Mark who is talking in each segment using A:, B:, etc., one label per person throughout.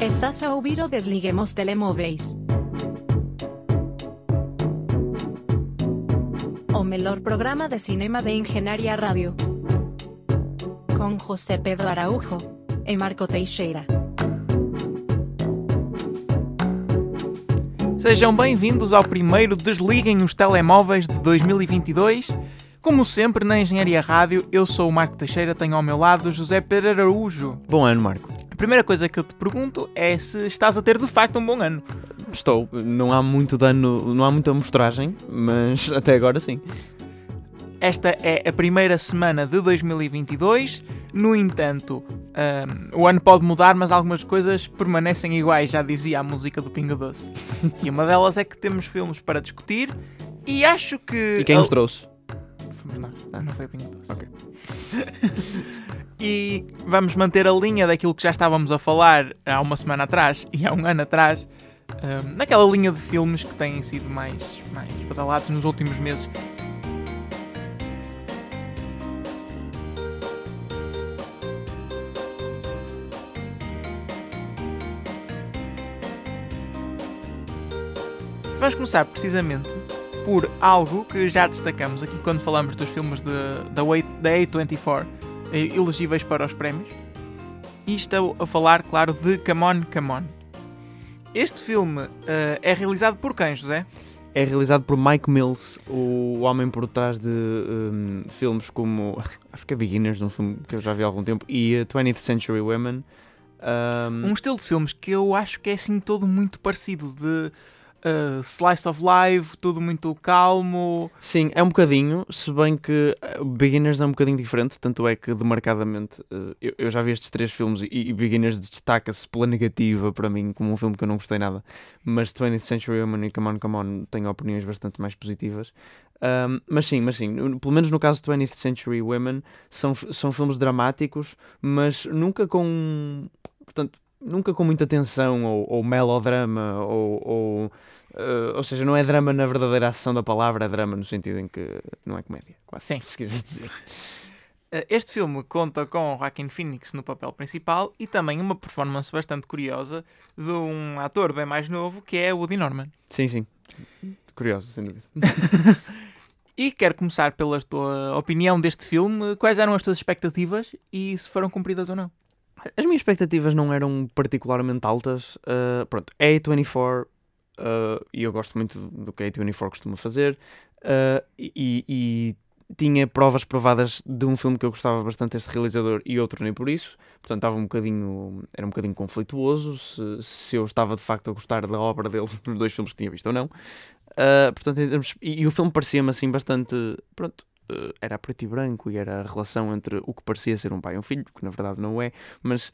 A: Estás a ouvir o Desliguemos Telemóveis. O melhor programa de cinema de Engenharia Rádio. Com José Pedro Araújo e Marco Teixeira.
B: Sejam bem-vindos ao primeiro Desliguem os Telemóveis de 2022. Como sempre, na Engenharia Rádio, eu sou o Marco Teixeira, tenho ao meu lado José Pedro Araújo.
C: Bom ano, Marco.
B: A primeira coisa que eu te pergunto é se estás a ter de facto um bom ano.
C: Estou. Não há muito dano, não há muita mostragem, mas até agora sim.
B: Esta é a primeira semana de 2022. No entanto, um, o ano pode mudar, mas algumas coisas permanecem iguais, já dizia a música do Pingo Doce. e uma delas é que temos filmes para discutir e acho que.
C: E quem os trouxe?
B: Fomos nós,
C: Ah.
B: não foi o Pingo Doce.
C: Ok.
B: e vamos manter a linha daquilo que já estávamos a falar há uma semana atrás e há um ano atrás, um, naquela linha de filmes que têm sido mais, mais badalados nos últimos meses. Vamos começar precisamente por algo que já destacamos aqui quando falamos dos filmes da, Way- da A24 eh, elegíveis para os prémios. E estou a falar, claro, de Come On, Come On. Este filme eh, é realizado por quem, José?
C: É realizado por Mike Mills, o homem por trás de hum, filmes como. Acho que é Beginners, um filme que eu já vi há algum tempo, e uh, 20th Century Women. Um,
B: Um estilo de filmes que eu acho que é assim todo muito parecido de eh, slice of life, tudo muito calmo.
C: Sim, é um bocadinho, se bem que uh, Beginners é um bocadinho diferente, tanto é que demarcadamente uh, eu, eu já vi estes três filmes e, e Beginners destaca-se pela negativa para mim, como um filme que eu não gostei nada. Mas 20th Century Women e Come On, Come On tenho opiniões bastante mais positivas. Um, mas sim, mas sim, pelo menos no caso de 20th Century Women, são, são filmes dramáticos, mas nunca com. Portanto, nunca com muita tensão ou, ou melodrama ou. ou Uh, ou seja, não é drama na verdadeira ação da palavra, é drama no sentido em que não é comédia, quase.
B: Sim.
C: Se quiseres dizer.
B: Eh, Este filme conta com Joaquin Phoenix no papel principal e também uma performance bastante curiosa de um ator bem mais novo que é Woody Norman.
C: Sim, sim. Curioso, sem dúvida.
B: E quero começar pela tua opinião deste filme. Quais eram as tuas expectativas e se foram cumpridas ou não?
C: As minhas expectativas não eram particularmente altas. uh, pronto, é A24 uh, e eu gosto muito do- que a A24 costuma fazer. uh, e, e tinha provas provadas de um filme que eu gostava bastante deste realizador e outro nem por isso. Portanto, estava um bocadinho, era um bocadinho conflituoso se, se eu estava de facto a gostar da obra dele nos dois filmes que tinha visto ou não. Portanto, e, e o filme parecia-me assim bastante. Pronto, era a preto e branco e era a relação entre o que parecia ser um pai e um filho, que na verdade não é, mas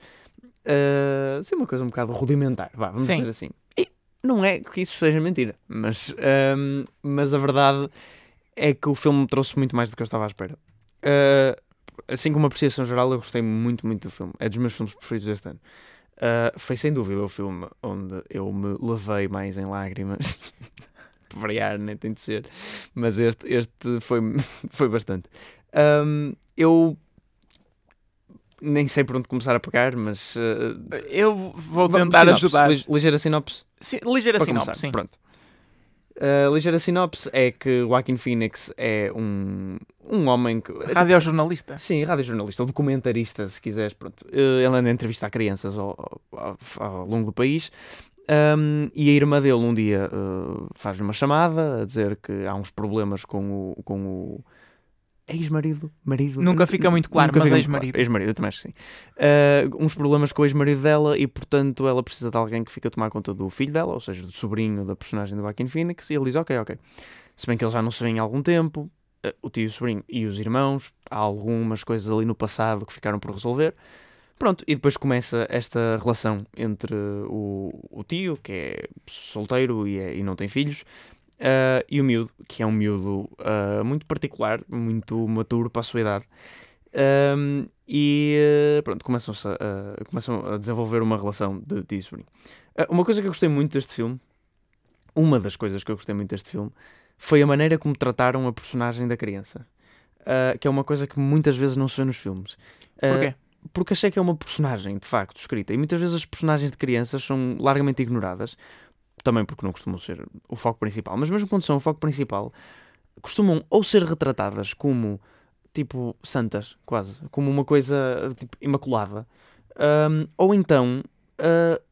C: uh, ser uma coisa um bocado rudimentar, vá, vamos
B: Sim.
C: dizer assim. E não é que isso seja mentira, mas, um, mas a verdade é que o filme me trouxe muito mais do que eu estava à espera. Uh, assim como apreciação geral, eu gostei muito, muito do filme. É dos meus filmes preferidos deste ano. Uh, foi sem dúvida o filme onde eu me levei mais em lágrimas. Por variar, nem tem de ser. Mas este, este foi, foi bastante. Um, eu nem sei por onde começar a pegar, mas uh,
B: Eu vou tentar
C: sinopse,
B: ajudar.
C: li- Ligeira sinopse.
B: Sim, ligeira
C: Para
B: sinopse,
C: começar,
B: sim.
C: pronto. A ligeira sinopse é que Joaquin Phoenix é um, um homem que.
B: Radiojornalista.
C: Sim, radiojornalista ou documentarista, se quiseres. Pronto. Eh, Ele anda a entrevistar crianças ao, ao- ao longo do país. Um, e a irmã dele um dia eh, faz uma chamada a dizer que há uns problemas com o, com o ex-marido. Marido?
B: Nunca fica muito claro, mas ex-marido.
C: claro. Ex-marido, também acho que sim. Eh, uns problemas com o ex-marido dela e, portanto, ela precisa de alguém que fique a tomar conta do filho dela, ou seja, do sobrinho da personagem do Joaquin Phoenix. E ele diz: Ok, ok. Se bem que eles já não se vêem há algum tempo, eh, o tio e o sobrinho e os irmãos, há algumas coisas ali no passado que ficaram por resolver. Pronto, e depois começa esta relação entre o, o tio, que é solteiro e, é- e não tem filhos, ah, e o miúdo, que é um miúdo ah, muito particular, muito maturo para a sua idade. Ahm, e eh, pronto, começam-se a, começam a desenvolver uma relação de tio e sobrinho. Ah, uma coisa que eu gostei muito deste filme, uma das coisas que eu gostei muito deste filme, foi a maneira como trataram a personagem da criança. Ah, que é uma coisa que muitas vezes não se vê nos filmes. Ah,
B: Porquê?
C: Porque achei que é uma personagem, de facto, escrita. E muitas vezes as personagens de crianças são largamente ignoradas, também porque não costumam ser o foco principal, mas mesmo quando são o foco principal, costumam ou ser retratadas como tipo santas, quase, como uma coisa tipo, imaculada, um, ou então uh,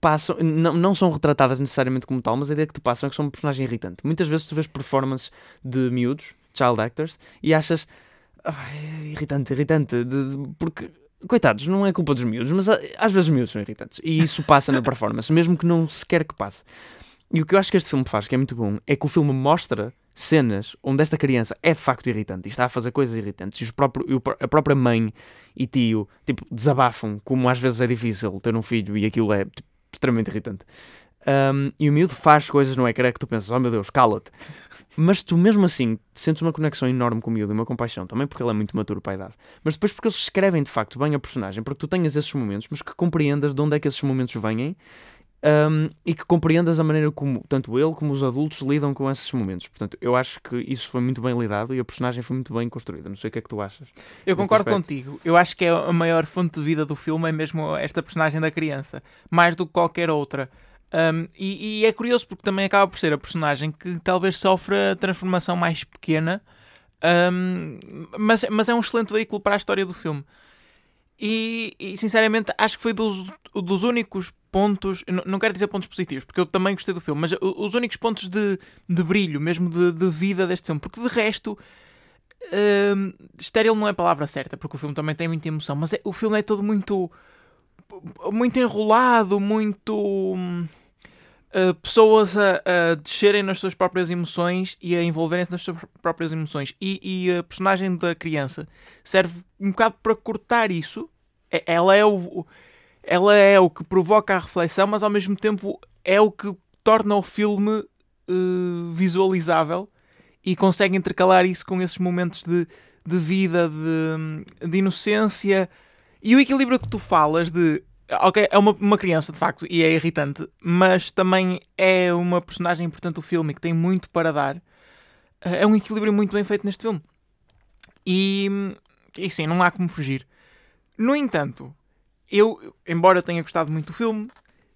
C: passam, não, não são retratadas necessariamente como tal, mas a ideia que te passam é que são um personagem irritante. Muitas vezes tu vês performances de miúdos, child actors, e achas ai, irritante, irritante, de, de, porque coitados, não é culpa dos miúdos, mas às vezes os miúdos são irritantes. E isso passa na performance, mesmo que não se quer que passe. E o que eu acho que este filme faz, que é muito bom, é que o filme mostra cenas onde esta criança é de facto irritante e está a fazer coisas irritantes. E os próprio, a própria mãe e tio tipo, desabafam como às vezes é difícil ter um filho e aquilo é tipo, extremamente irritante. Um, e o miúdo faz coisas no ecrã que tu pensas, oh meu Deus, cala-te. Mas tu mesmo assim sentes uma conexão enorme com o miúdo e uma compaixão, também porque ele é muito maturo para a idade. Mas depois porque eles escrevem de facto bem a personagem, porque tu tenhas esses momentos, mas que compreendas de onde é que esses momentos vêm um, e que compreendas a maneira como tanto ele como os adultos lidam com esses momentos. Portanto, eu acho que isso foi muito bem lidado e a personagem foi muito bem construída. Não sei o que é que tu achas.
B: Eu concordo contigo. Eu acho que é a maior fonte de vida do filme é mesmo esta personagem da criança, mais do que qualquer outra. Um, e, e, é curioso porque também acaba por ser a personagem que talvez sofra transformação mais pequena, um, mas, mas é um excelente veículo para a história do filme. E, e sinceramente acho que foi dos, dos únicos pontos, não, não quero dizer pontos positivos, porque eu também gostei do filme, mas os únicos pontos de, de brilho, mesmo de, de vida deste filme, porque de resto. Um, estéril não é a palavra certa, porque o filme também tem muita emoção, mas é, o filme é todo muito muito enrolado, muito uh, pessoas a, a, descerem nas suas próprias emoções e a envolverem-se nas suas próprias emoções. E, e, a personagem da criança serve um bocado para cortar isso. Ela é o, ela é o que provoca a reflexão, mas ao mesmo tempo é o que torna o filme uh, visualizável e consegue intercalar isso com esses momentos de, de vida, de, de inocência. E o equilíbrio que tu falas de Ok, é uma, uma criança de facto e é irritante, mas também é uma personagem importante do filme que tem muito para dar. É um equilíbrio muito bem feito neste filme. E, e sim, não há como fugir. No entanto, eu, embora tenha gostado muito do filme,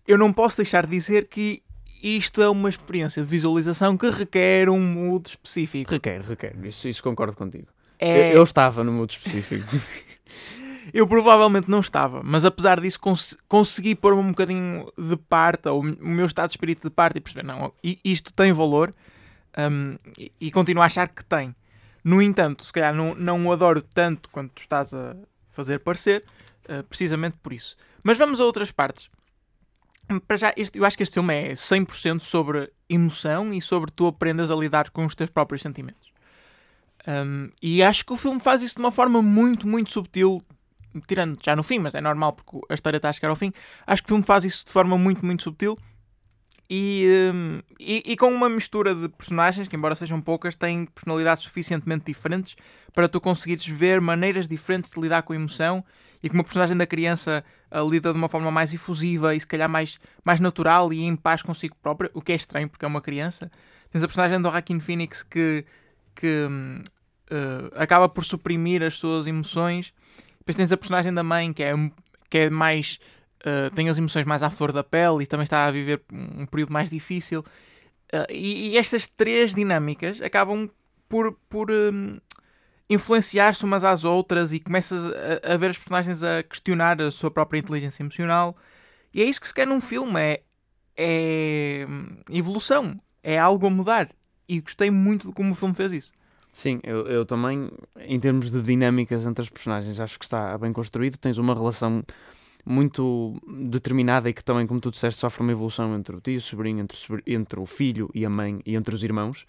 B: eu não posso deixar de dizer que isto é uma experiência de visualização que requer um mood específico.
C: Requer, requer. Isso, isso concordo contigo. É... Eu, eu estava no mood específico.
B: Eu provavelmente não estava, mas apesar disso cons consegui pôr-me um bocadinho de parte, ou o meu estado de espírito de parte e perceber, não, isto tem valor um, e, e continuo a achar que tem. No entanto, se calhar não, não o adoro tanto quanto tu estás a fazer parecer, uh, precisamente por isso. Mas vamos a outras partes. Para já, este, eu acho que este filme é 100% sobre emoção e sobre tu aprendas a lidar com os teus próprios sentimentos. Um, e acho que o filme faz isso de uma forma muito, muito subtil, tirando já no fim, mas é normal porque a história está a chegar ao fim. Acho que o filme faz isso de forma muito, muito subtil e, um, e, e, com uma mistura de personagens que, embora sejam poucas, têm personalidades suficientemente diferentes para tu conseguires ver maneiras diferentes de lidar com a emoção e que uma personagem da criança uh, lida de uma forma mais efusiva e se calhar mais, mais natural e em paz consigo própria, o que é estranho porque é uma criança. Tens a personagem do Joaquin Phoenix que, que uh, acaba por suprimir as suas emoções depois tens a personagem da mãe, que é, que é mais. Uh, tem as emoções mais à flor da pele e também está a viver um período mais difícil. Uh, e, e, estas três dinâmicas acabam por, por um, influenciar-se umas às outras e começas a, a, ver as personagens a questionar a sua própria inteligência emocional. E é isso que se quer num filme: é, é hum, evolução, é algo a mudar. E gostei muito de como o filme fez isso.
C: Sim, eu, eu também, em termos de dinâmicas entre as personagens, acho que está bem construído. Tens uma relação muito determinada e que também, como tu disseste, sofre uma evolução entre o tio e o sobrinho, entre o, entre o filho e a mãe e entre os irmãos.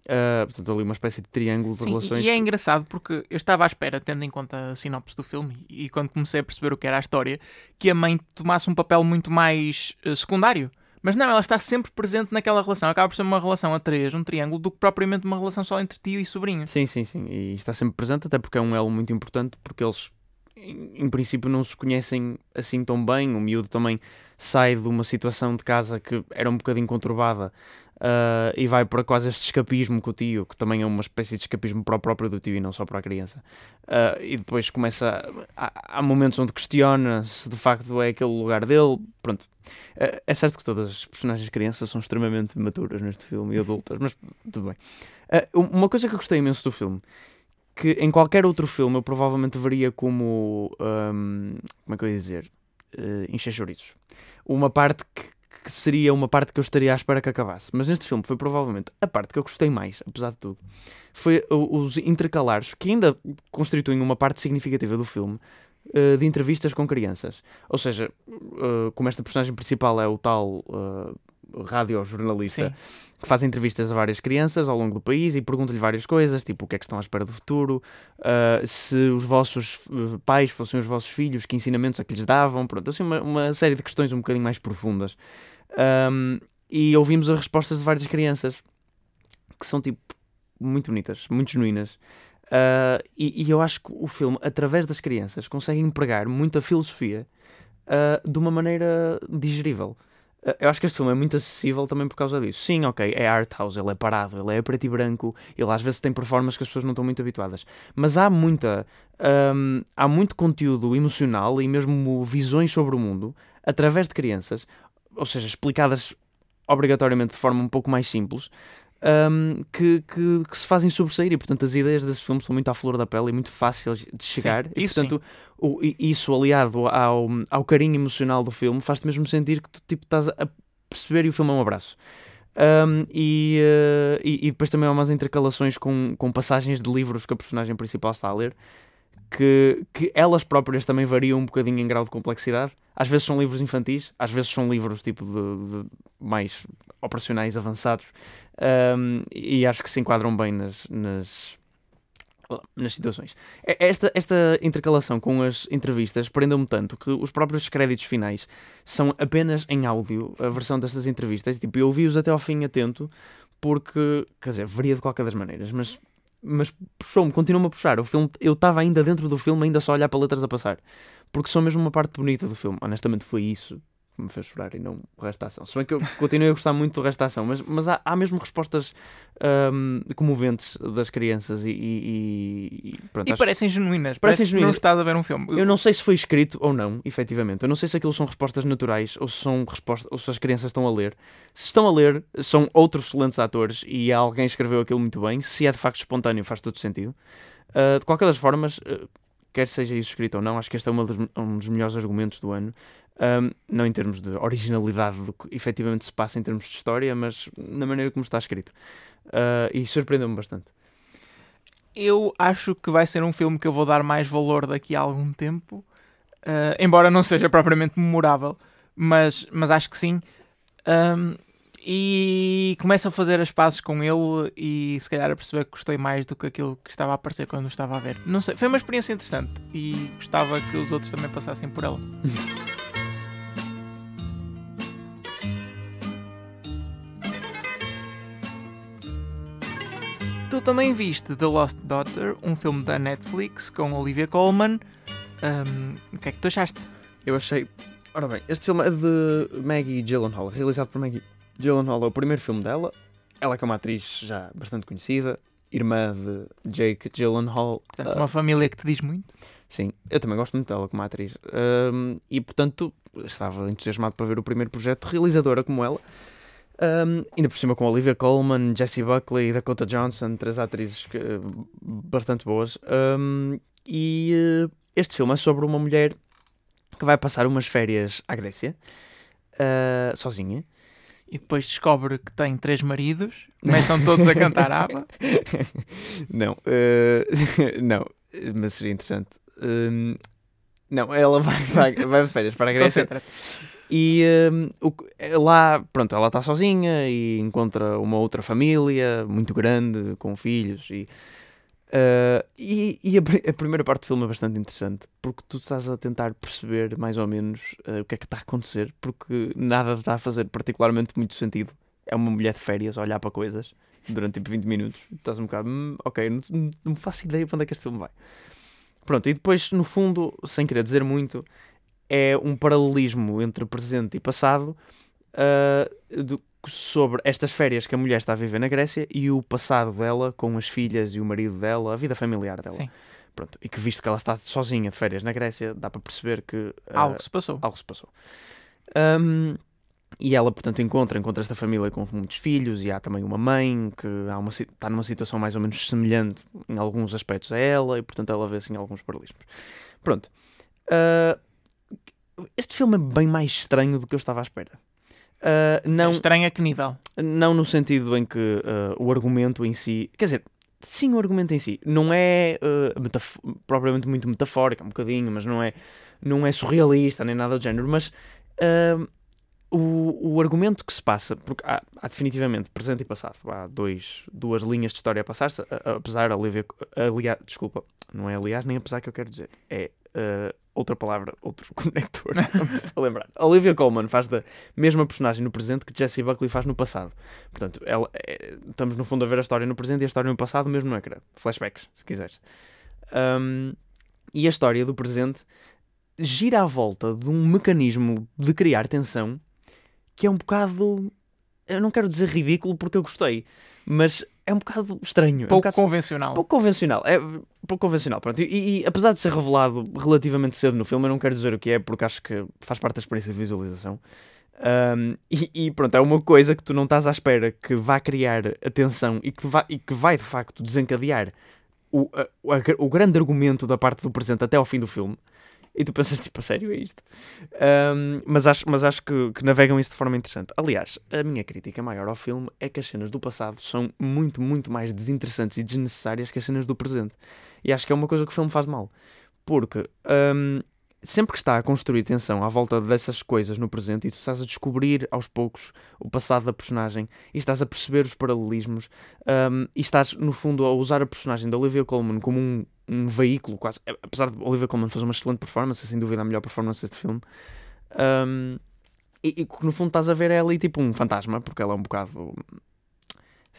C: Uh, portanto, ali uma espécie de triângulo de
B: Sim,
C: relações.
B: E é engraçado porque eu estava à espera, tendo em conta a sinopse do filme e quando comecei a perceber o que era a história, que a mãe tomasse um papel muito mais uh, secundário. Mas não, ela está sempre presente naquela relação. Acaba por ser uma relação a três, um triângulo, do que propriamente uma relação só entre tio e sobrinho.
C: Sim, sim, sim. E está sempre presente, até porque é um elo muito importante, porque eles, em, em princípio, não se conhecem assim tão bem. O miúdo também sai de uma situação de casa que era um bocadinho conturbada uh, e vai para quase este escapismo com o tio, que também é uma espécie de escapismo para o próprio do tio e não só para a criança. Uh, e depois começa. A, há momentos onde questiona se de facto é aquele lugar dele. Pronto. Uh, é certo que todas as personagens crianças são extremamente maturas neste filme e adultas, mas tudo bem. uma coisa que eu gostei imenso do filme que em qualquer outro filme eu provavelmente veria como. Um, como é que eu ia dizer? Uh, encher. Uma parte que, que, seria uma parte que eu estaria à espera que acabasse. Mas neste filme foi provavelmente a parte que eu gostei mais, apesar de tudo. Foi os intercalares, que ainda constituem uma parte significativa do filme, uh, de entrevistas com crianças. Ou seja, uh, como esta personagem principal é o tal radiojornalista que faz entrevistas a várias crianças ao longo do país e pergunta-lhe várias coisas, tipo o que é que estão à espera do futuro, uh, se os vossos eh, pais fossem os vossos filhos, que ensinamentos é que lhes davam, pronto, assim uma, uma série de questões um bocadinho mais profundas. Um, e ouvimos as respostas de várias crianças que são tipo muito bonitas, muito genuínas. Uh, e, e, eu acho que o filme, através das crianças, consegue empregar muita filosofia uh, de uma maneira digerível. Eh, eu acho que este filme é muito acessível também por causa disso. Sim, ok, é art house, ele é parado, ele é preto e branco, ele às vezes tem performances que as pessoas não estão muito habituadas. Mas há muita. Um, há muito conteúdo emocional e mesmo visões sobre o mundo através de crianças, ou seja, explicadas obrigatoriamente de forma um pouco mais simples, um, que, que, que, se fazem sobressair e portanto as ideias desses filmes são muito à flor da pele e muito fáceis de chegar sim, e portanto o, isso aliado ao, ao carinho emocional do filme faz-te mesmo sentir que tu tipo, estás a perceber e o filme é um abraço um, e, uh, e, e, depois também há umas intercalações com, com passagens de livros que a personagem principal está a ler que, que elas próprias também variam um bocadinho em grau de complexidade. Às vezes são livros infantis, às vezes são livros tipo de, de mais operacionais avançados um, e acho que se enquadram bem nas, nas, nas situações. Esta, esta intercalação com as entrevistas prendeu-me tanto que os próprios créditos finais são apenas em áudio, a versão destas entrevistas. Tipo, eu ouvi-os até ao fim atento, porque, quer dizer, varia de qualquer das maneiras, mas, mas puxou-me, continua-me a puxar. O filme, eu estava ainda dentro do filme, ainda só a olhar para letras a passar, porque são mesmo uma parte bonita do filme. Honestamente, foi isso me fez chorar e não o resto da ação. Se bem que eu continuei a gostar muito do resto da ação, mas, mas há, há mesmo respostas um, comoventes das crianças e, e,
B: e pronto. E parecem genuínas, parecem genuínas. não estás a ver um filme.
C: Eu não sei se foi escrito ou não, efetivamente. Eu não sei se aquilo são respostas naturais ou se são respostas, ou se as crianças estão a ler. Se estão a ler, são outros excelentes atores e alguém escreveu aquilo muito bem. Se é de facto espontâneo, faz todo sentido. Uh, de qualquer das formas, uh, quer seja isso escrito ou não, acho que este é dos, um dos melhores argumentos do ano. Um, não em termos de originalidade do que efetivamente se passa em termos de história, mas na maneira como está escrito. Uh, e surpreendeu-me bastante.
B: Eu acho que vai ser um filme que eu vou dar mais valor daqui a algum tempo, uh, embora não seja propriamente memorável, mas, mas acho que sim. Um, e começo a fazer as pazes com ele e se calhar a perceber que gostei mais do que aquilo que estava a aparecer quando estava a ver. Não sei, foi uma experiência interessante e gostava que os outros também passassem por ela. Tu também viste The Lost Daughter, um filme da Netflix com Olivia Colman. Um, o que é que tu achaste?
C: Eu achei. Ora bem, este filme é de Maggie Gyllenhaal, realizado por Maggie Gyllenhaal. É o primeiro filme dela. Ela que é uma atriz já bastante conhecida, irmã de Jake Gyllenhaal.
B: Portanto, uma uh, família que te diz muito.
C: Sim, eu também gosto muito dela como atriz. Um, e portanto, estava entusiasmado para ver o primeiro projeto realizadora como ela. Um, ainda por cima com Olivia Colman, Jessie Buckley, Dakota Johnson, três atrizes que, bastante boas. Um, e uh, este filme é sobre uma mulher que vai passar umas férias à Grécia, uh, sozinha.
B: E depois descobre que tem três maridos, começam todos a cantar ABBA.
C: não, uh, não, mas seria interessante. Um, não, ela vai, vai, vai de férias para a Grécia. E um, o, lá, pronto, ela está sozinha e encontra uma outra família muito grande, com filhos. E, uh, e, e a, a, primeira parte do filme é bastante interessante, porque tu estás a tentar perceber mais ou menos uh, o que é que está a acontecer, porque nada está a fazer particularmente muito sentido. É uma mulher de férias a olhar para coisas durante tipo 20 minutos. Estás um bocado, hum, ok, não, não faço ideia para onde é que este filme vai. Pronto, e depois, no fundo, sem querer dizer muito, é um paralelismo entre presente e passado uh, do, sobre estas férias que a mulher está a viver na Grécia e o passado dela com as filhas e o marido dela, a vida familiar dela.
B: Sim.
C: Pronto, e que visto que ela está sozinha de férias na Grécia, dá para perceber que ah,
B: Algo se passou.
C: algo se passou. Ahm, e ela, portanto, encontra, encontra esta família com muitos filhos e há também uma mãe que há uma, está numa situação mais ou menos semelhante em alguns aspectos a ela e, portanto, ela vê assim alguns paralelismos. Pronto. Ah, este filme é bem mais estranho do que eu estava à espera. Ah, não,
B: Estranho a que nível?
C: não no sentido em que ah, o argumento em si. Quer dizer, sim, o argumento em si. Não é metaf- propriamente muito metafórico, é um bocadinho, mas não é, não é surrealista nem nada do género. Mas o, o argumento que se passa, porque há, há definitivamente presente e passado, há dois, duas linhas de história a passar-se, apesar, aliás, desculpa, não é aliás nem apesar que eu quero dizer, é ah, outra palavra, outro conector, estou a lembrar. Olivia Colman faz da mesma personagem no presente que Jessie Buckley faz no passado. Portanto, ela, é- estamos no fundo a ver a história no presente e a história no passado mesmo no ecrã. Flashbacks, se quiseres. Um, e a história do presente gira à volta de um mecanismo de criar tensão que é um bocado. Eu não quero dizer ridículo porque eu gostei, mas é um bocado estranho. é um
B: Pouco
C: bocado-
B: convencional.
C: pouco convencional. É pouco convencional. Pronto. E, e apesar de ser revelado relativamente cedo no filme, eu não quero dizer o que é porque acho que faz parte da experiência de visualização. Um, e, e pronto, é uma coisa que tu não estás à espera que vá criar atenção e que, vá, e que vai de facto desencadear o, a- a- o grande argumento da parte do presente até ao fim do filme. E tu pensas, tipo, a sério é isto? Um, mas acho, mas acho que, que navegam isso de forma interessante. Aliás, a minha crítica maior ao filme é que as cenas do passado são muito, muito mais desinteressantes e desnecessárias que as cenas do presente. E acho que é uma coisa que o filme faz mal. Porque um, sempre que está a construir tensão à volta dessas coisas no presente e tu estás a descobrir aos poucos o passado da personagem e estás a perceber os paralelismos um, e estás, no fundo, a usar a personagem da Olivia Colman como um, um veículo quase. Apesar de Olivia Colman fazer uma excelente performance, sem dúvida a melhor performance deste filme. Um, e, e que no fundo estás a ver ela ali tipo um fantasma, porque ela é um bocado.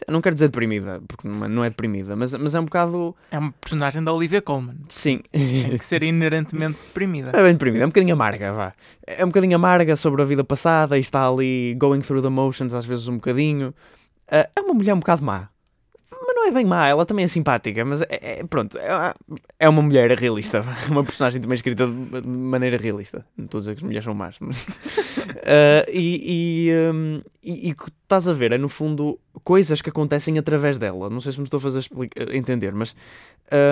C: Não quero dizer deprimida, porque não é- não é deprimida, mas, mas é um bocado.
B: É uma personagem da Olivia Colman.
C: Sim.
B: Tem que ser inerentemente deprimida.
C: É bem deprimida, é um bocadinho amarga, vá. É um bocadinho amarga sobre a vida passada e está ali going through the motions, às vezes um bocadinho. Ah, é uma mulher um bocado má. Não é bem má, ela também é simpática, mas é, é- pronto, é, é uma mulher realista, uma personagem também escrita de maneira realista. Não estou a dizer que as mulheres são más, mas. Ah, e, e, hum, e- e estás a ver é, no fundo, coisas que acontecem através dela. Não sei se me estou a fazer explica- entender, mas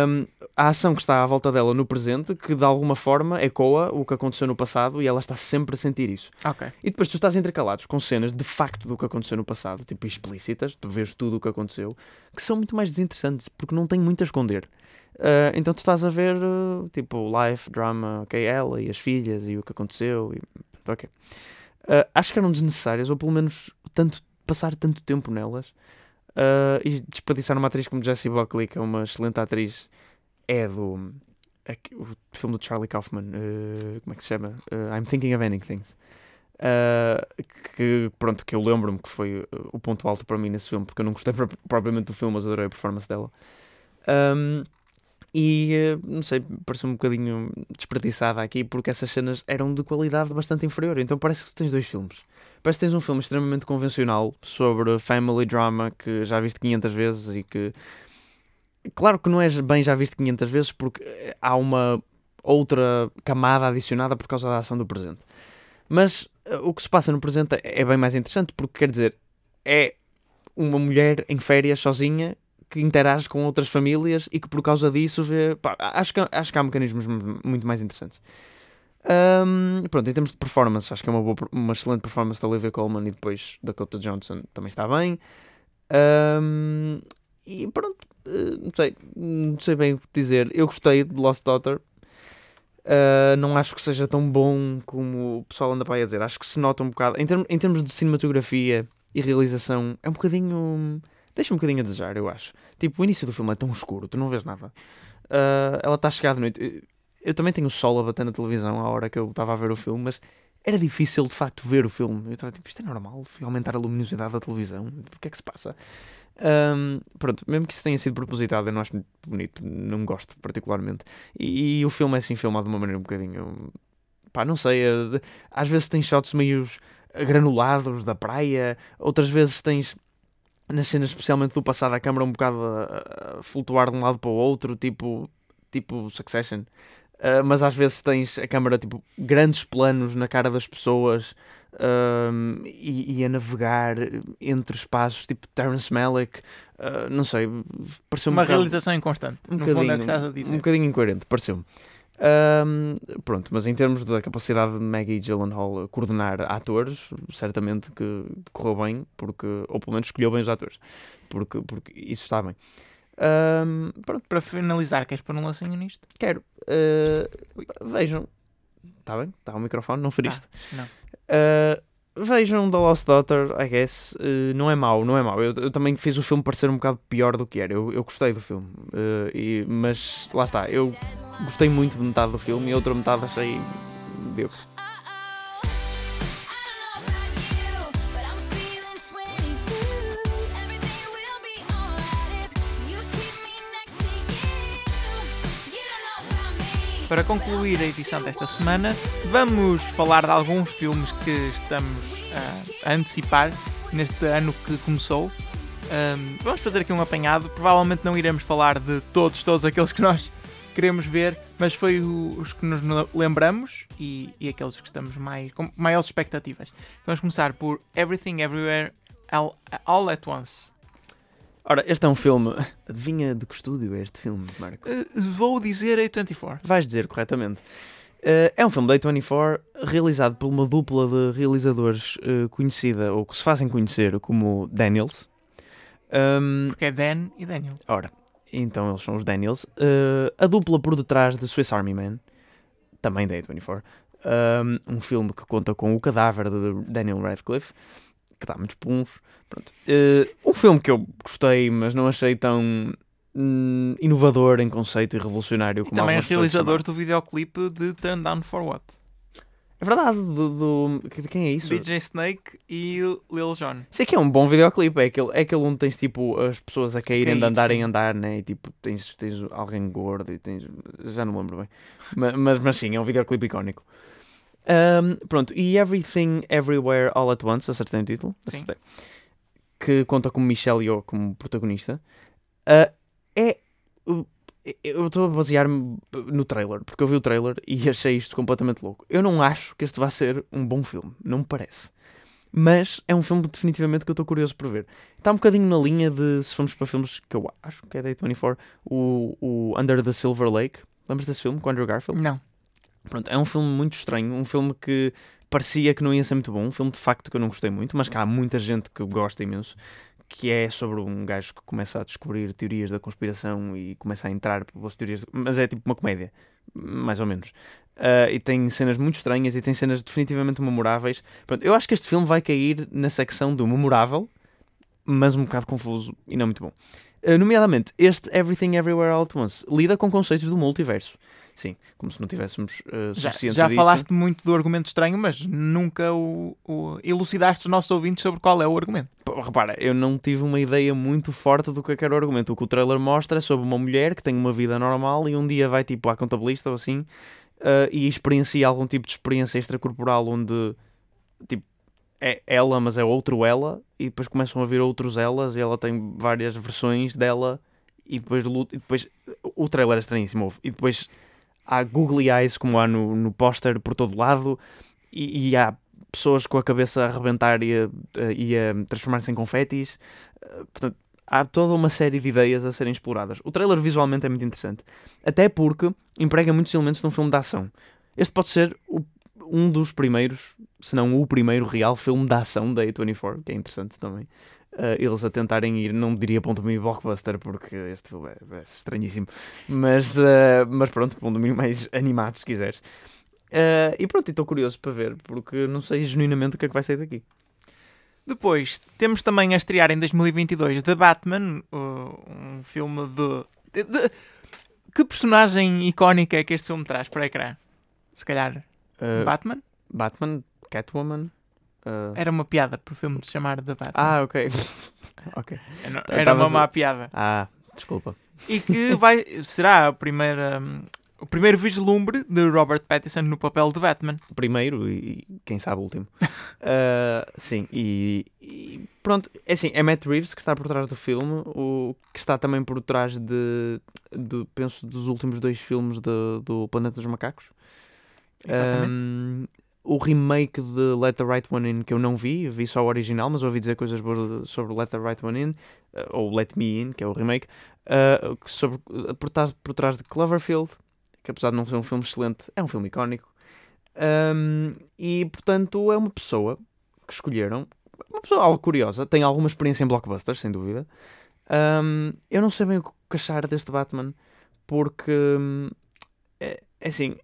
C: hum, a ação que está à volta dela no presente, que de alguma forma ecoa o que aconteceu no passado e ela está sempre a sentir isso.
B: Ok.
C: E depois tu estás intercalados com cenas de facto do que aconteceu no passado, tipo explícitas, tu vês tudo o que aconteceu, que são muito mais desinteressantes, porque não têm muito a esconder. Ah, então tu estás a ver, ah, tipo, life, drama, ok, ela e as filhas e o que aconteceu, e ok. Ah, acho que eram desnecessárias, ou pelo menos tanto, passar tanto tempo nelas, ah, e desperdiçar uma atriz como Jessie Buckley, que é uma excelente atriz, é do... aqui- o filme do Charlie Kaufman, ah, como é que se chama? Ah, I'm Thinking of Ending Things. Uh, que pronto, que eu lembro-me que foi uh, o ponto alto para mim nesse filme, porque eu não gostei pro- propriamente do filme, mas adorei a performance dela. Um, e uh, não sei, pareceu um bocadinho desperdiçada aqui, porque essas cenas eram de qualidade bastante inferior. Então parece que tens dois filmes. Parece que tens um filme extremamente convencional sobre family drama que já viste 500 vezes e que. Claro que não és bem já visto 500 vezes, porque eh, há uma outra camada adicionada por causa da ação do presente. Mas uh, o que se passa no presente é bem mais interessante, porque quer dizer, é uma mulher em férias sozinha que interage com outras famílias e que por causa disso vê. pá, acho, que, acho que há mecanismos mu- muito mais interessantes. Ahm, pronto, em termos de performance, acho que é uma, boa, uma excelente performance da Olivia Colman e depois Dakota Johnson também está bem. Ahm, e pronto, eh, não sei, não sei bem o que dizer. Eu gostei de Lost Daughter. Uh, não acho que seja tão bom como o pessoal anda para aí a dizer. Acho que se nota um bocado. Em, term- em termos de cinematografia e realização, é um bocadinho. Deixa um bocadinho a desejar, eu acho. Tipo, o início do filme é tão escuro, tu não vês nada. Uh, ela está a chegar de noite. Eu, também tenho o sol a bater na televisão à hora que eu estava a ver o filme, mas era difícil de facto ver o filme. Eu estava tipo, isto é normal, fui aumentar a luminosidade da televisão, o que é que se passa? Um, pronto, mesmo que isso tenha sido propositado, eu não acho bonito, não gosto particularmente. E, e o filme é assim filmado de uma maneira um bocadinho. pá, não sei. eh, às vezes tem shots meio granulados da praia, outras vezes tens nas cenas especialmente do passado a câmera um bocado a, a flutuar de um lado para o outro, tipo, tipo Succession. Uh, mas às vezes tens a câmera tipo grandes planos na cara das pessoas um, e, e, a navegar entre espaços, tipo Terence Malick, uh, não sei, pareceu
B: uma
C: um
B: realização inconstante.
C: Um
B: no fundo é a dizer.
C: Um bocadinho incoerente, pareceu-me. Um, pronto, mas em termos da capacidade de Maggie Gyllenhaal coordenar atores, certamente que correu bem, porque, ou pelo menos escolheu bem os atores, porque, porque isso está bem. Um,
B: pronto. Para finalizar, queres pôr um lacinho nisto?
C: Quero. Uh, vejam. Está bem? Está o microfone, não feriste?
B: Ah, não.
C: Uh, vejam The Lost Daughter, I guess. Uh, não é mau, não é mau. Eu, eu, também fiz o filme parecer um bocado pior do que era. Eu, eu gostei do filme. Uh, e, mas lá está, eu gostei muito de metade do filme e a outra metade achei. Deu.
B: Para concluir a edição desta semana, vamos falar de alguns filmes que estamos uh, a antecipar neste ano que começou. Um, vamos fazer aqui um apanhado. Provavelmente não iremos falar de todos, todos aqueles que nós queremos ver, mas foi o, os que nos lembramos e, e, aqueles que estamos mais com maiores expectativas. Vamos começar por Everything Everywhere All, All at Once.
C: Ora, este é um filme. Adivinha de que estúdio é este filme, Marco? Uh,
B: vou dizer A24.
C: Vais dizer corretamente. Uh, é um filme da A24 realizado por uma dupla de realizadores uh, conhecida, ou que se fazem conhecer como Daniels.
B: Um, Porque é Dan e Daniel.
C: Ora, então eles são os Daniels. A dupla por detrás de Swiss Army Man, também da A24. Um, um filme que conta com o cadáver de Daniel Radcliffe que dá muitos puns. Pronto. Uh, um filme que eu gostei, mas não achei tão hum, inovador em conceito e revolucionário como
B: e também é realizador do videoclipe de Turn Down For What.
C: É verdade, do, do, de quem é isso?
B: DJ Snake e Lil Jon.
C: Sei que é um bom videoclipe, é aquele, é aquele onde tens tipo as pessoas a caírem de andar em andar, né? E tipo tens, tens alguém gordo e tens. Já não lembro bem. mas, mas, mas sim, é um videoclipe icónico. Um, pronto, e Everything Everywhere All at Once, acertei o título, acertei, que conta com Michelle Yeoh como protagonista. Uh, é. Eu estou a basear-me no trailer, porque eu vi o trailer e achei isto completamente louco. Eu não acho que este vá ser um bom filme, não me parece. Mas é um filme definitivamente que eu estou curioso por ver. Está um bocadinho na linha de, se formos para filmes que eu acho que é da 24, o, o Under the Silver Lake. Lembras desse filme com Andrew Garfield?
B: Não.
C: Pronto, é um filme muito estranho, um filme que parecia que não ia ser muito bom, um filme de facto que eu não gostei muito, mas que há muita gente que gosta imenso, que é sobre um gajo que começa a descobrir teorias da conspiração e começa a entrar pelas teorias, mas é tipo uma comédia, mais ou menos. Uh, e tem cenas muito estranhas e tem cenas definitivamente memoráveis. Pronto, eu acho que este filme vai cair na secção do memorável, mas um bocado confuso e não muito bom. Uh, nomeadamente, este Everything Everywhere All at Once lida com conceitos do multiverso. Sim, como se não tivéssemos uh, suficiente
B: Já, já
C: disso.
B: falaste muito do argumento estranho, mas nunca o, o, elucidaste os nossos ouvintes sobre qual é o argumento.
C: Pô, repara, eu não tive uma ideia muito forte do que é era o argumento. O que o trailer mostra é sobre uma mulher que tem uma vida normal e um dia vai tipo à contabilista ou assim uh, e experiencia algum tipo de experiência extracorporal onde tipo é ela, mas é outro ela, e depois começam a vir outros elas e ela tem várias versões dela e depois, e depois o trailer é estranhíssimo. E depois há googly eyes como há no, no póster por todo lado e, e, há pessoas com a cabeça a arrebentar e a, a transformar-se em confetis. Eh, portanto, há toda uma série de ideias a serem exploradas. O trailer visualmente é muito interessante, até porque emprega muitos elementos de um filme de ação. Este pode ser o, um dos primeiros, se não o primeiro real filme de ação da A24, que é interessante também eles a tentarem ir, não diria um domínio blockbuster, porque este filme é, é estranhíssimo, mas, uh, mas pronto, um domínio mais animado, se quiseres. Uh, e pronto, estou curioso para ver, porque não sei genuinamente o que é que vai sair daqui.
B: Depois, temos também a estrear em 2022 The Batman, um filme de, de, de, Que personagem icónica é que este filme traz para o ecrã? Se calhar Batman?
C: Batman, Catwoman.
B: Uh... Era uma piada para o filme se chamar The Batman.
C: Ah, ok. okay.
B: Era, era uma má piada.
C: Ah, desculpa.
B: E que vai, será a primeira, o primeiro vislumbre de Robert Pattinson no papel de Batman.
C: primeiro e quem sabe o último. Uh, sim, e, e pronto, é assim, é Matt Reeves que está por trás do filme, o que está também por trás de, de penso, dos últimos dois filmes de- do Planeta dos Macacos.
B: Exatamente.
C: Um, o remake de Let the Right One In que eu não vi, vi só o original, mas ouvi dizer coisas boas sobre Let the Right One In, uh, ou Let Me In, que é o remake, uh, sobre, uh, por, trás, por trás de Cloverfield, que apesar de não ser um filme excelente, é um filme icónico. Um, e portanto é uma pessoa que escolheram, uma pessoa algo curiosa, tem alguma experiência em blockbusters, sem dúvida. Um, eu não sei bem o que achar deste Batman, porque hum, é, é assim,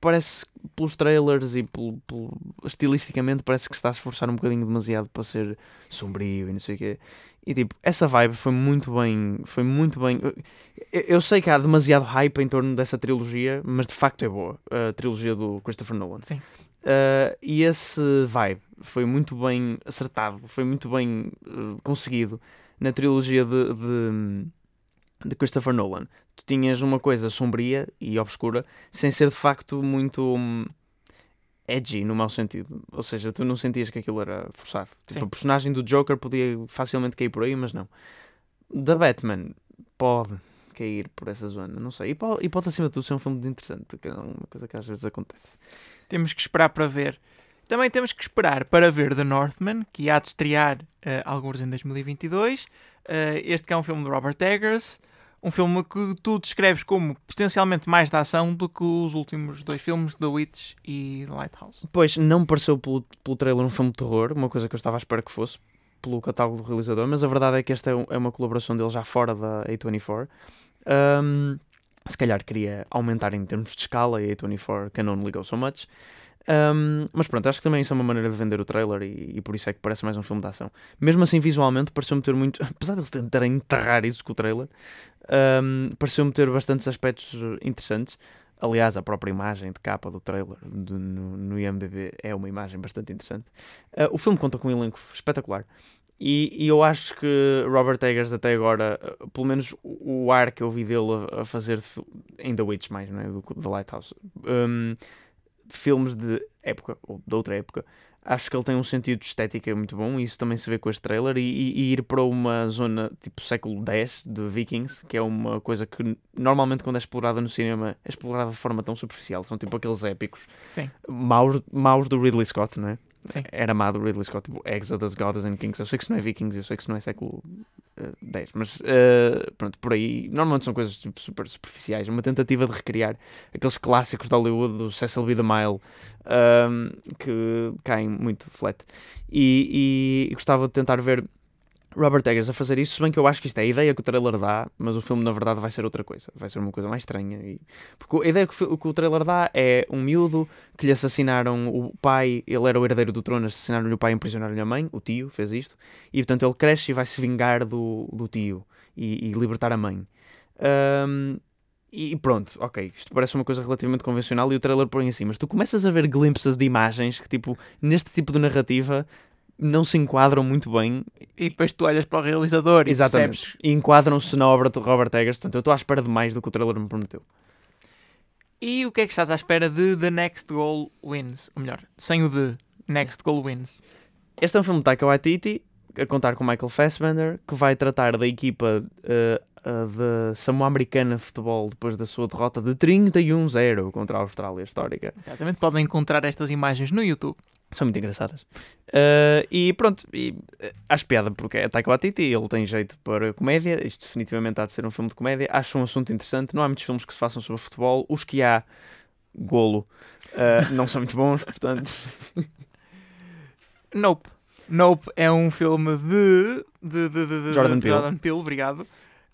C: parece pelos trailers e pelo, pelo- estilisticamente parece que se está a esforçar um bocadinho demasiado para ser sombrio e não sei o quê. E tipo, essa vibe foi muito bem, foi muito bem. Eu, eu sei que há demasiado hype em torno dessa trilogia, mas de facto é boa, a trilogia do Christopher Nolan.
B: Sim.
C: Uh, e esse vibe foi muito bem acertado, foi muito bem uh, conseguido na trilogia de, de, de Christopher Nolan. Tu tinhas uma coisa sombria e obscura, sem ser de facto muito hum, edgy no mau sentido. Ou seja, tu não sentias que aquilo era forçado. Tipo, a personagem do Joker podia facilmente cair por aí, mas não. Da Batman pode cair por essa zona, não sei. E pode, e pode acima de tudo ser um filme interessante, que é uma coisa que às vezes acontece.
B: Temos que esperar para ver. Também temos que esperar para ver The Northman, que há de estrear eh, alguns em 2022. Eh, este que é um filme de Robert Eggers. Um filme que tu descreves como potencialmente mais de ação do que os últimos dois filmes, The Witch e Lighthouse.
C: Pois, não pareceu pelo, pelo trailer um filme de terror, uma coisa que eu estava à espera que fosse, pelo catálogo do realizador, mas a verdade é que esta é, é uma colaboração dele já fora da A24. Um, se calhar queria aumentar em termos de escala a A24 can only go so much. Um, mas pronto, acho que também isso é uma maneira de vender o trailer e, e por isso é que parece mais um filme de ação. Mesmo assim, visualmente, pareceu-me ter muito. Apesar de eles tentarem enterrar isso com o trailer, um, pareceu-me ter bastantes aspectos interessantes. Aliás, a própria imagem de capa do trailer do- no, no IMDb é uma imagem bastante interessante. Uh, o filme conta com um elenco espetacular. E, e eu acho que Robert Eggers, até agora, uh, pelo menos o, ar que eu vi dele a, a fazer em The Witch, mais, não é? Do, The Lighthouse, um, de filmes de época, ou de outra época, acho que ele tem um sentido de estética muito bom. E isso também se vê com este trailer. E, e- e ir para uma zona tipo século X de Vikings, que é uma coisa que normalmente, quando é explorada no cinema, é explorada de forma tão superficial. São tipo aqueles épicos
B: Sim,
C: maus, maus do Ridley Scott, não é?
B: Sim.
C: Era amado o Ridley Scott, tipo Exodus, Goddess and Kings. Eu sei que isso não é Vikings, eu sei que isso não é século X, mas eh, pronto, por aí. Normalmente são coisas tipo, super superficiais. Uma tentativa de recriar aqueles clássicos de Hollywood, do Cecil B. DeMille, ahm, que caem muito flat. E, e gostava de tentar ver Robert Eggers a fazer isso, se bem que eu acho que isto é a ideia que o trailer dá, mas o filme na verdade vai ser outra coisa, vai ser uma coisa mais estranha. E... Porque a ideia que, o que o trailer dá é um miúdo que lhe assassinaram o pai, ele era o herdeiro do trono, assassinaram-lhe o pai e imprisionaram-lhe a mãe, o tio fez isto, e portanto ele cresce e vai se vingar do, do tio e, e libertar a mãe. Ahm, e pronto, ok, isto parece uma coisa relativamente convencional e o trailer põe assim, mas tu começas a ver glimpses de imagens que, tipo, neste tipo de narrativa não se enquadram muito bem
B: E depois tu olhas para o realizador e
C: Exatamente.
B: percebes.
C: E enquadram-se na obra de Robert Eggers. Portanto, eu estou à espera de mais do que o trailer me prometeu.
B: E o que é que estás à espera de The Next Goal Wins? Ou melhor, sem o de Next Goal Wins.
C: Este é um filme de Taika Waititi, a contar com Michael Fassbender, que vai tratar da equipa eh, eh, da Samoa Americana de Futebol depois da sua derrota de 31-0 contra a Austrália histórica.
B: Exatamente, podem encontrar estas imagens no YouTube.
C: São muito engraçadas. Eh, e pronto, e, eh, acho piada porque é Taika Waititi, ele tem jeito para comédia, isto definitivamente há de ser um filme de comédia. Acho um assunto interessante, não há muitos filmes que se façam sobre futebol, os que há, golo, eh, não são muito bons, portanto...
B: Nope. Nope é um filme de, de, de, de- de-
C: Jordan.
B: Jordan Peele, obrigado.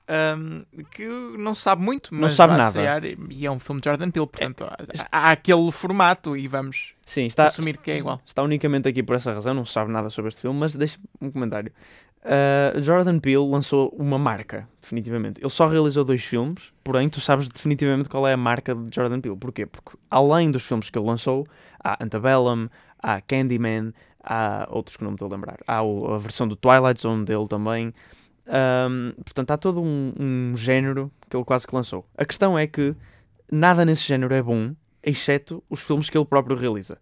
B: Um, que não sabe muito,
C: Não
B: mas
C: sabe
B: vai
C: nada.
B: estrear e é um filme de Jordan Peele, portanto há, há aquele formato e vamos
C: Sim, está,
B: assumir que é igual.
C: Está unicamente aqui por essa razão, não sabe nada sobre este filme, mas deixa um comentário. Uh, Jordan Peele lançou uma marca, definitivamente. Ele só realizou dois filmes, porém tu sabes definitivamente qual é a marca de Jordan Peele. Porquê? Porque além dos filmes que ele lançou, há Antebellum, há Candyman, há outros que não me estou a lembrar. Há a versão do Twilight Zone dele também. Um, portanto, há todo um, um género que ele quase que lançou. A questão é que nada nesse género é bom, exceto os filmes que ele próprio realiza.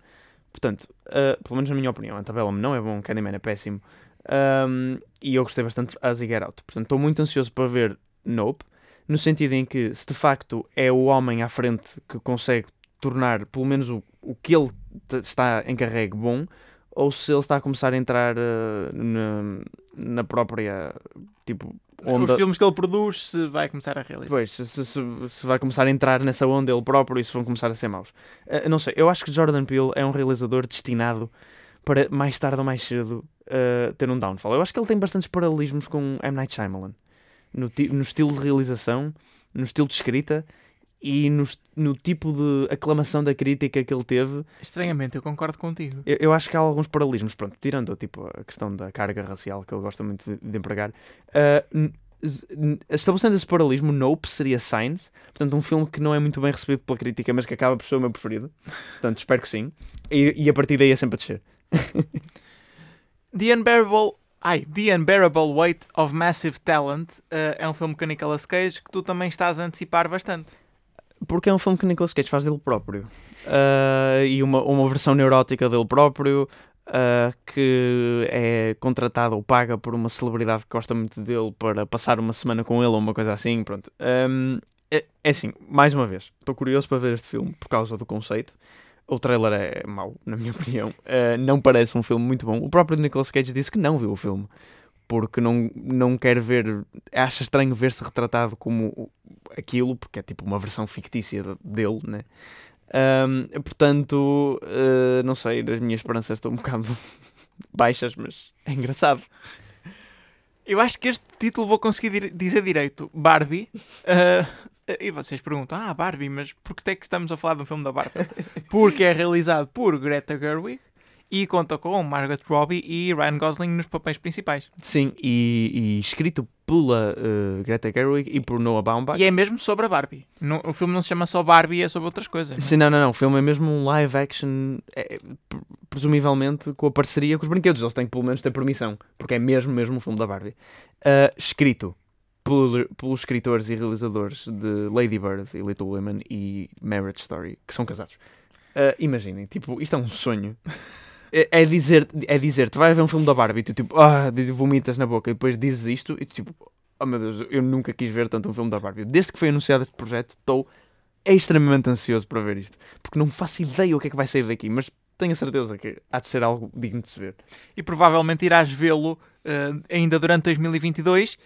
C: Portanto, uh, pelo menos na minha opinião, Antebellum não é bom, Candyman é péssimo. Um, e eu gostei bastante de As e Get Out. Portanto, estou muito ansioso para ver Nope, no sentido em que, se de facto é o homem à frente que consegue tornar, pelo menos, o, o que ele está encarregue bom, ou se ele está a começar a entrar uh, na, na própria, tipo, onda...
B: Os filmes que ele produz, se vai começar a realizar.
C: Pois, se, se, se, vai começar a entrar nessa onda ele próprio e se vão começar a ser maus. Uh, não sei, eu acho que Jordan Peele é um realizador destinado para mais tarde ou mais cedo uh, ter um downfall. Eu acho que ele tem bastantes paralelismos com M. Night Shyamalan. No, no estilo de realização, no estilo de escrita e no, no, tipo de aclamação da crítica que ele teve.
B: Estranhamente, eu concordo contigo.
C: Eu, eu, acho que há alguns paralelismos, pronto, tirando tipo, a questão da carga racial que ele gosta muito de, de empregar. Uh, estabelecendo esse paralelismo, Nope seria Signs, portanto, um filme que não é muito bem recebido pela crítica, mas que acaba por ser o meu preferido. Portanto, espero que sim. E, e a partir daí é sempre a descer.
B: The Unbearable. Ai, The Unbearable Weight of Massive Talent uh, é um filme com Nicolas Cage que tu também estás a antecipar bastante.
C: Porque é um filme que Nicolas Cage faz dele próprio. Uh, e uma, uma versão neurótica dele próprio uh, que é contratada ou paga por uma celebridade que gosta muito dele para passar uma semana com ele ou uma coisa assim. Pronto. Um, é, é assim, mais uma vez, estou curioso para ver este filme por causa do conceito. O trailer é mau, na minha opinião. Uh, não parece um filme muito bom. O próprio Nicolas Cage disse que não viu o filme. Porque não, não quer ver. Acha estranho ver-se retratado como aquilo, porque é tipo uma versão fictícia dele, né? Um, portanto, uh, não sei, as minhas esperanças estão um bocado baixas, mas é engraçado.
B: Eu acho que este título vou conseguir dizer direito. Barbie. Uh, e vocês perguntam, ah, Barbie, mas por que é que estamos a falar de um filme da Barbie? Porque é realizado por Greta Gerwig e conta com Margaret Robbie e Ryan Gosling nos papéis principais.
C: Sim, e, e escrito pela uh, Greta Gerwig e por Noah Baumbach.
B: E é mesmo sobre a Barbie. No, o filme não se chama só Barbie, é sobre outras coisas. Não?
C: Sim, não, não, não. O filme é mesmo um live action, é, presumivelmente com a parceria com os brinquedos. Eles têm que pelo menos ter permissão, porque é mesmo, mesmo um filme da Barbie. Uh, escrito por, pelos escritores e realizadores de Lady Bird e Little Women e Marriage Story, que são casados. Uh, imaginem, tipo, isto é um sonho. É, é dizer, é dizer, tu vais ver um filme da Barbie e tu tipo, ah, vomitas na boca e depois dizes isto e tu tipo, oh meu Deus, eu nunca quis ver tanto um filme da Barbie. Desde que foi anunciado este projeto, estou extremamente ansioso para ver isto, porque não faço ideia o que é que vai sair daqui, mas tenho a certeza que há de ser algo digno de se ver.
B: E provavelmente irás vê-lo uh, ainda durante 2022.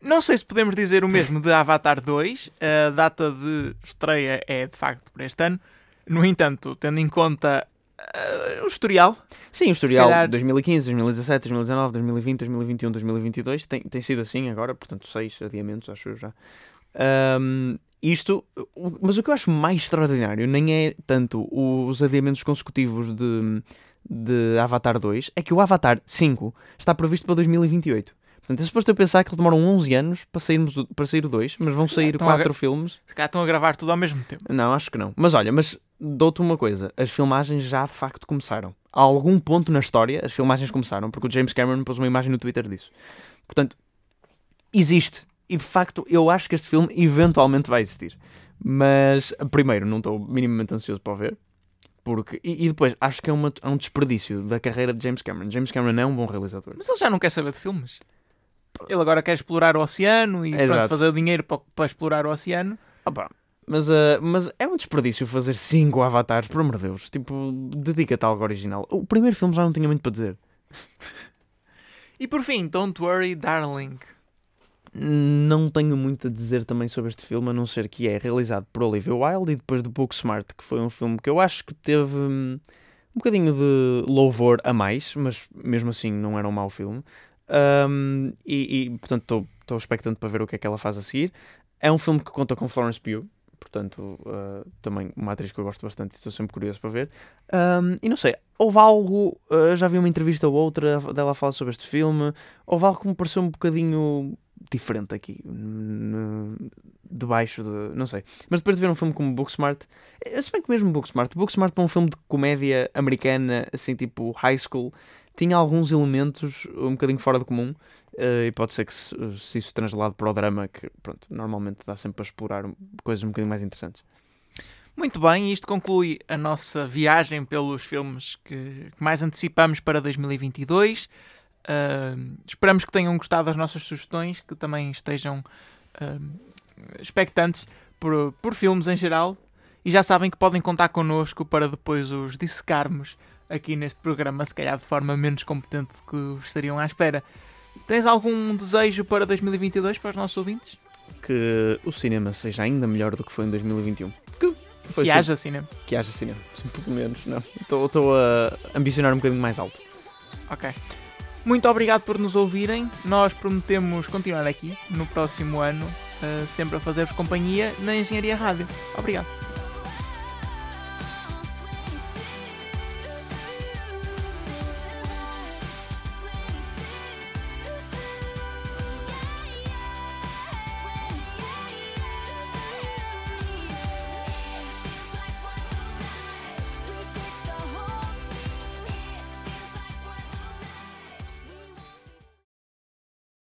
B: Não sei se podemos dizer o mesmo de Avatar 2. A data de estreia é de facto para este ano. No entanto, tendo em conta uh, o historial.
C: Sim, o historial calhar... 2015, 2017, 2019, 2020, 2021, 2022 tem, tem sido assim agora, portanto, seis adiamentos, acho eu já. Um, isto, mas o que eu acho mais extraordinário nem é tanto os adiamentos consecutivos de, de Avatar 2, é que o Avatar 5 está previsto para 2028. Portanto, é suposto eu pensar que eles demoram 11 anos para, sairmos, para sair o 2, mas vão sair 4 filmes.
B: Se calhar estão a gravar tudo ao mesmo tempo.
C: Não, acho que não. Mas olha, mas dou-te uma coisa: as filmagens já de facto começaram. A algum ponto na história, as filmagens começaram, porque o James Cameron pôs uma imagem no Twitter disso. Portanto, existe. E de facto, eu acho que este filme eventualmente vai existir. Mas, primeiro, não estou minimamente ansioso para o ver. Porque, e, e depois, acho que é, uma, é um desperdício da carreira de James Cameron. James Cameron é um bom realizador.
B: Mas ele já não quer saber de filmes. Ele agora quer explorar o oceano e pronto, fazer o dinheiro para, para explorar o oceano.
C: Opa, mas, uh, mas é um desperdício fazer 5 avatares, por amor de Deus. Tipo, dedica-te a algo original. O primeiro filme já não tinha muito para dizer.
B: e por fim, Don't Worry, Darling.
C: Não tenho muito a dizer também sobre este filme, a não ser que é realizado por Olivia Wilde e depois do Booksmart, que foi um filme que eu acho que teve hum, um bocadinho de louvor a mais, mas mesmo assim não era um mau filme. Um, e, e, portanto, estou expectante para ver o que é que ela faz a seguir. É um filme que conta com Florence Pugh, portanto, uh, também uma atriz que eu gosto bastante e estou sempre curioso para ver. Um, e não sei, houve algo, uh, já vi uma entrevista ou outra dela falar sobre este filme, houve algo que me pareceu um bocadinho diferente aqui, debaixo de. não sei. Mas depois de ver um filme como Booksmart, eh, se bem que mesmo Booksmart, Booksmart para um filme de comédia americana, assim tipo high school, tinha alguns elementos um bocadinho fora do comum. Uh, e pode ser que se, se isso translado para o drama, que pronto, normalmente dá sempre para explorar coisas um bocadinho mais interessantes.
B: Muito bem, isto conclui a nossa viagem pelos filmes que, que mais antecipamos para 2022. Uh, esperamos que tenham gostado das nossas sugestões, que também estejam uh, expectantes por, por filmes em geral. E já sabem que podem contar connosco para depois os dissecarmos aqui neste programa, se calhar de forma menos competente do que estariam à espera. Tens algum desejo para 2022 para os nossos ouvintes?
C: Que o cinema seja ainda melhor do que foi em 2021.
B: Que, foi que haja cinema.
C: Que haja cinema, pelo menos, não. Estou a ambicionar um bocadinho mais alto.
B: Ok. Muito obrigado por nos ouvirem. Nós prometemos continuar aqui no próximo ano, uh, sempre a fazer-vos companhia na Engenharia Rádio. Obrigado.